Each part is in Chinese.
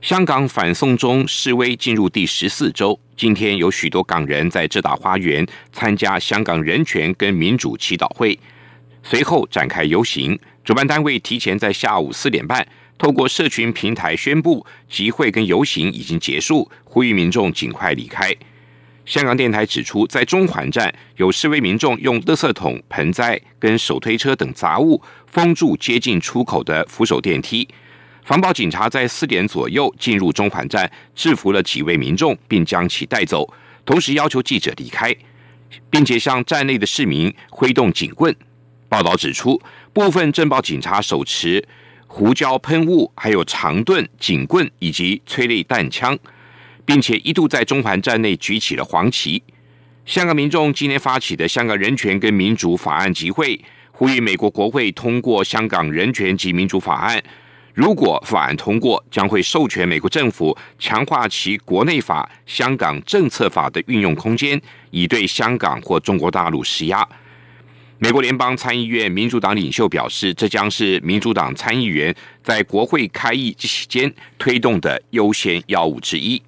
香港反送中示威进入第十四周，今天有许多港人在浙大花园参加香港人权跟民主祈祷会，随后展开游行。主办单位提前在下午四点半透过社群平台宣布，集会跟游行已经结束，呼吁民众尽快离开。香港电台指出，在中环站有示威民众用垃圾桶、盆栽跟手推车等杂物封住接近出口的扶手电梯。防暴警察在四点左右进入中环站，制服了几位民众，并将其带走，同时要求记者离开，并且向站内的市民挥动警棍。报道指出，部分镇暴警察手持胡椒喷雾、还有长盾、警棍以及催泪弹枪，并且一度在中环站内举起了黄旗。香港民众今天发起的香港人权跟民主法案集会，呼吁美国国会通过香港人权及民主法案。如果法案通过，将会授权美国政府强化其国内法、香港政策法的运用空间，以对香港或中国大陆施压。美国联邦参议院民主党领袖表示，这将是民主党参议员在国会开议期间推动的优先要务之一。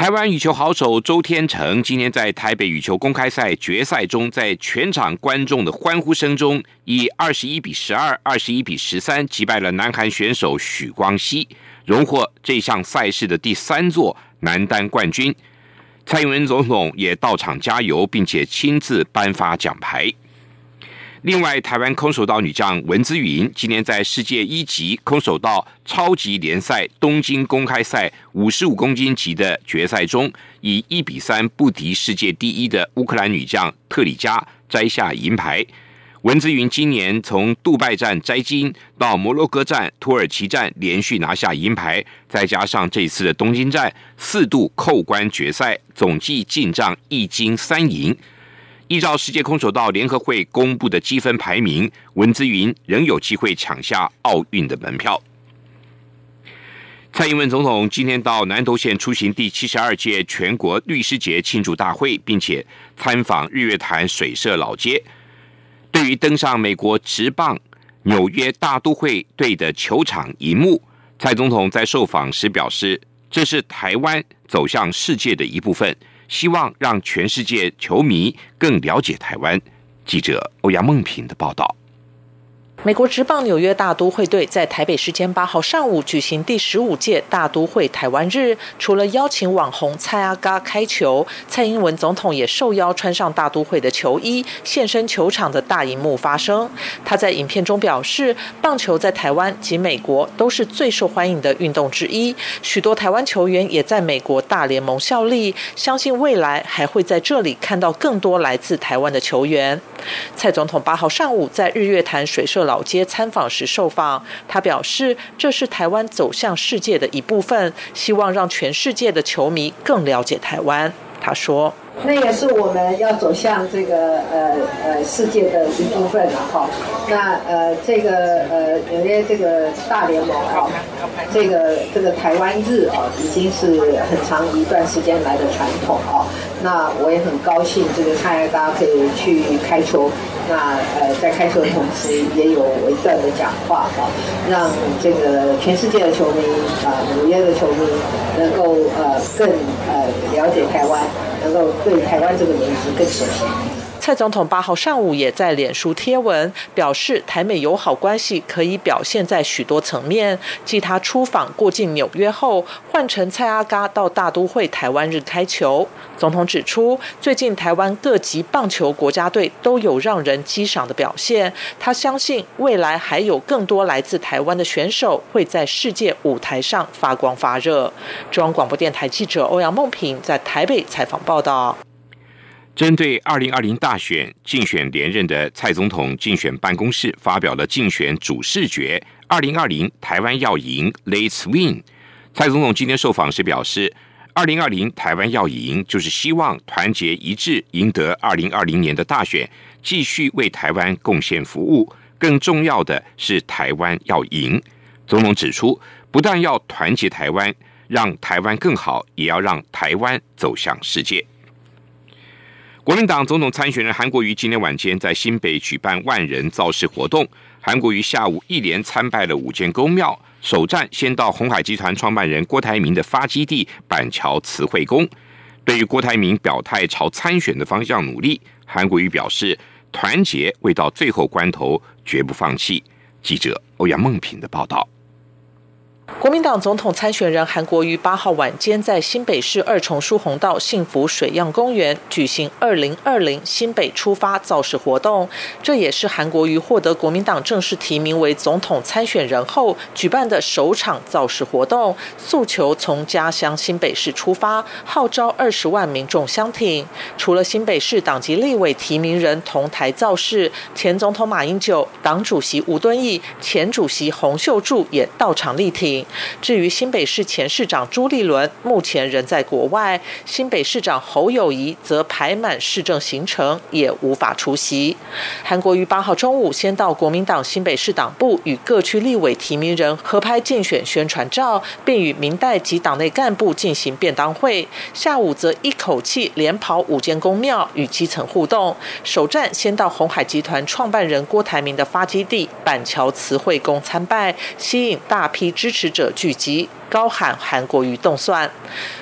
台湾羽球好手周天成今天在台北羽球公开赛决赛中，在全场观众的欢呼声中，以二十一比十二、二十一比十三击败了南韩选手许光熙，荣获这项赛事的第三座男单冠军。蔡英文总统也到场加油，并且亲自颁发奖牌。另外，台湾空手道女将文姿云今年在世界一级空手道超级联赛东京公开赛五十五公斤级的决赛中，以一比三不敌世界第一的乌克兰女将特里加，摘下银牌。文姿云今年从杜拜站摘金，到摩洛哥站、土耳其站连续拿下银牌，再加上这次的东京站四度扣关决赛，总计进账一金三银。依照世界空手道联合会公布的积分排名，文姿云仍有机会抢下奥运的门票。蔡英文总统今天到南投县出席第七十二届全国律师节庆祝大会，并且参访日月潭水社老街。对于登上美国职棒纽约大都会队的球场一幕，蔡总统在受访时表示：“这是台湾走向世界的一部分。”希望让全世界球迷更了解台湾。记者欧阳梦平的报道。美国职棒纽约大都会队在台北时间八号上午举行第十五届大都会台湾日，除了邀请网红蔡阿嘎开球，蔡英文总统也受邀穿上大都会的球衣，现身球场的大荧幕发声。他在影片中表示，棒球在台湾及美国都是最受欢迎的运动之一，许多台湾球员也在美国大联盟效力，相信未来还会在这里看到更多来自台湾的球员。蔡总统八号上午在日月潭水社老街参访时受访，他表示这是台湾走向世界的一部分，希望让全世界的球迷更了解台湾。他说。那也是我们要走向这个呃呃世界的一部分了哈。那呃这个呃纽约这个大联盟哈，这个这个台湾日啊，已经是很长一段时间来的传统啊。那我也很高兴，这个蔡大家可以去开球。那呃在开球的同时，也有我一段的讲话哈，让这个全世界的球迷啊，纽约的球迷能够呃更呃了解台湾。能够对台湾这个名字更熟悉。蔡总统八号上午也在脸书贴文表示，台美友好关系可以表现在许多层面。继他出访过境纽约后，换成蔡阿嘎到大都会台湾日开球。总统指出，最近台湾各级棒球国家队都有让人激赏的表现。他相信未来还有更多来自台湾的选手会在世界舞台上发光发热。中央广播电台记者欧阳梦平在台北采访报道。针对二零二零大选竞选连任的蔡总统竞选办公室发表了竞选主视觉：二零二零台湾要赢，Let's Win。蔡总统今天受访时表示，二零二零台湾要赢，就是希望团结一致，赢得二零二零年的大选，继续为台湾贡献服务。更重要的是，台湾要赢。总统指出，不但要团结台湾，让台湾更好，也要让台湾走向世界。国民党总统参选人韩国瑜今天晚间在新北举办万人造势活动。韩国瑜下午一连参拜了五间公庙，首站先到红海集团创办人郭台铭的发基地板桥慈惠宫。对于郭台铭表态朝参选的方向努力，韩国瑜表示团结未到最后关头绝不放弃。记者欧阳梦平的报道。国民党总统参选人韩国瑜八号晚间在新北市二重疏洪道幸福水漾公园举行“二零二零新北出发”造势活动，这也是韩国瑜获得国民党正式提名为总统参选人后举办的首场造势活动。诉求从家乡新北市出发，号召二十万民众相挺。除了新北市党籍立委提名人同台造势，前总统马英九、党主席吴敦义、前主席洪秀柱也到场力挺。至于新北市前市长朱立伦，目前仍在国外。新北市长侯友谊则排满市政行程，也无法出席。韩国瑜八号中午先到国民党新北市党部与各区立委提名人合拍竞选宣传照，并与民代及党内干部进行便当会。下午则一口气连跑五间公庙与基层互动。首站先到红海集团创办人郭台铭的发基地板桥慈惠宫参拜，吸引大批支持者。聚集，高喊韩国瑜动算。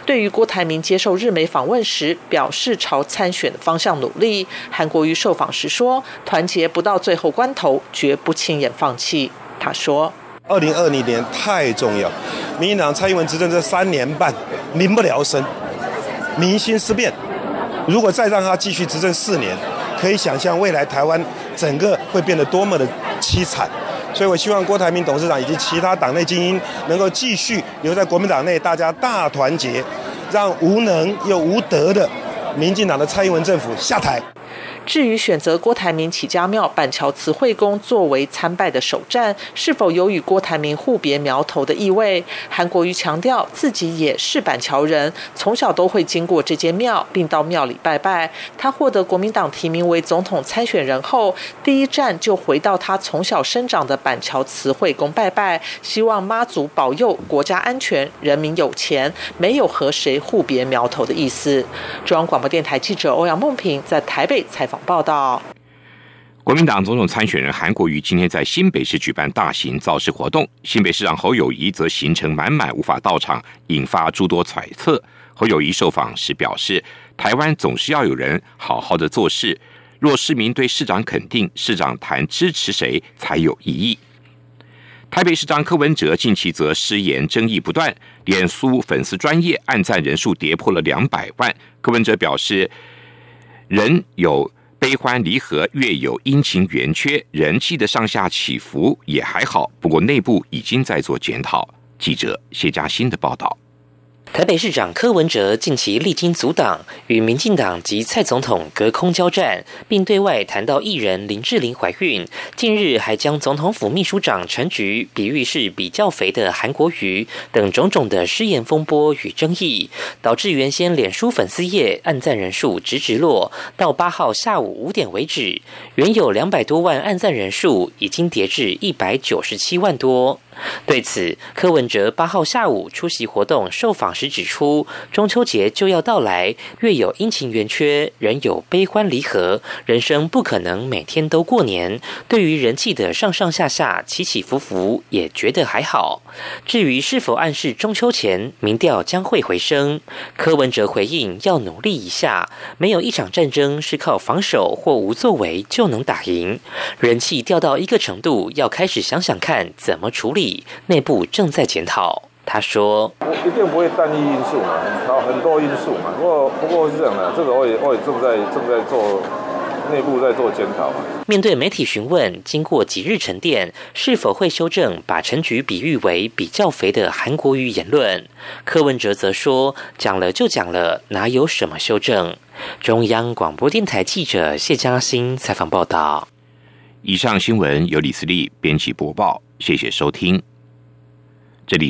对于郭台铭接受日媒访问时，表示朝参选的方向努力。韩国瑜受访时说：“团结不到最后关头，绝不轻言放弃。”他说：“二零二零年太重要，民进党蔡英文执政这三年半，民不聊生，民心思变。如果再让他继续执政四年，可以想象未来台湾整个会变得多么的凄惨。”所以，我希望郭台铭董事长以及其他党内精英能够继续留在国民党内，大家大团结，让无能又无德的民进党的蔡英文政府下台。至于选择郭台铭起家庙板桥慈惠宫作为参拜的首站，是否有与郭台铭互别苗头的意味？韩国瑜强调自己也是板桥人，从小都会经过这间庙，并到庙里拜拜。他获得国民党提名为总统参选人后，第一站就回到他从小生长的板桥慈惠宫拜拜，希望妈祖保佑国家安全、人民有钱，没有和谁互别苗头的意思。中央广播电台记者欧阳梦平在台北采访。报道：国民党总统参选人韩国瑜今天在新北市举办大型造势活动，新北市长侯友谊则行程满满无法到场，引发诸多揣测。侯友谊受访时表示：“台湾总是要有人好好的做事，若市民对市长肯定，市长谈支持谁才有意义。”台北市长柯文哲近期则失言争议不断，脸书粉丝专业按赞人数跌破了两百万。柯文哲表示：“人有。”悲欢离合，月有阴晴圆缺，人气的上下起伏也还好。不过内部已经在做检讨。记者谢佳欣的报道。台北市长柯文哲近期历经阻挡，与民进党及蔡总统隔空交战，并对外谈到艺人林志玲怀孕。近日还将总统府秘书长陈菊比喻是比较肥的韩国瑜等种种的失言风波与争议，导致原先脸书粉丝页按赞人数直直落，到八号下午五点为止，原有两百多万按赞人数已经跌至一百九十七万多。对此，柯文哲八号下午出席活动受访时指出，中秋节就要到来，月有阴晴圆缺，人有悲欢离合，人生不可能每天都过年。对于人气的上上下下、起起伏伏，也觉得还好。至于是否暗示中秋前民调将会回升，柯文哲回应要努力一下，没有一场战争是靠防守或无作为就能打赢。人气掉到一个程度，要开始想想看怎么处理。内部正在检讨，他说：“一定不会单一因素嘛，有很多因素嘛。不过，不过是这样的，这个我也我也正在正在做内部在做检讨。”面对媒体询问，经过几日沉淀，是否会修正把陈菊比喻为比较肥的韩国瑜言论？柯文哲则说：“讲了就讲了，哪有什么修正？”中央广播电台记者谢嘉欣采访报道。以上新闻由李思利编辑播报。谢谢收听，这里。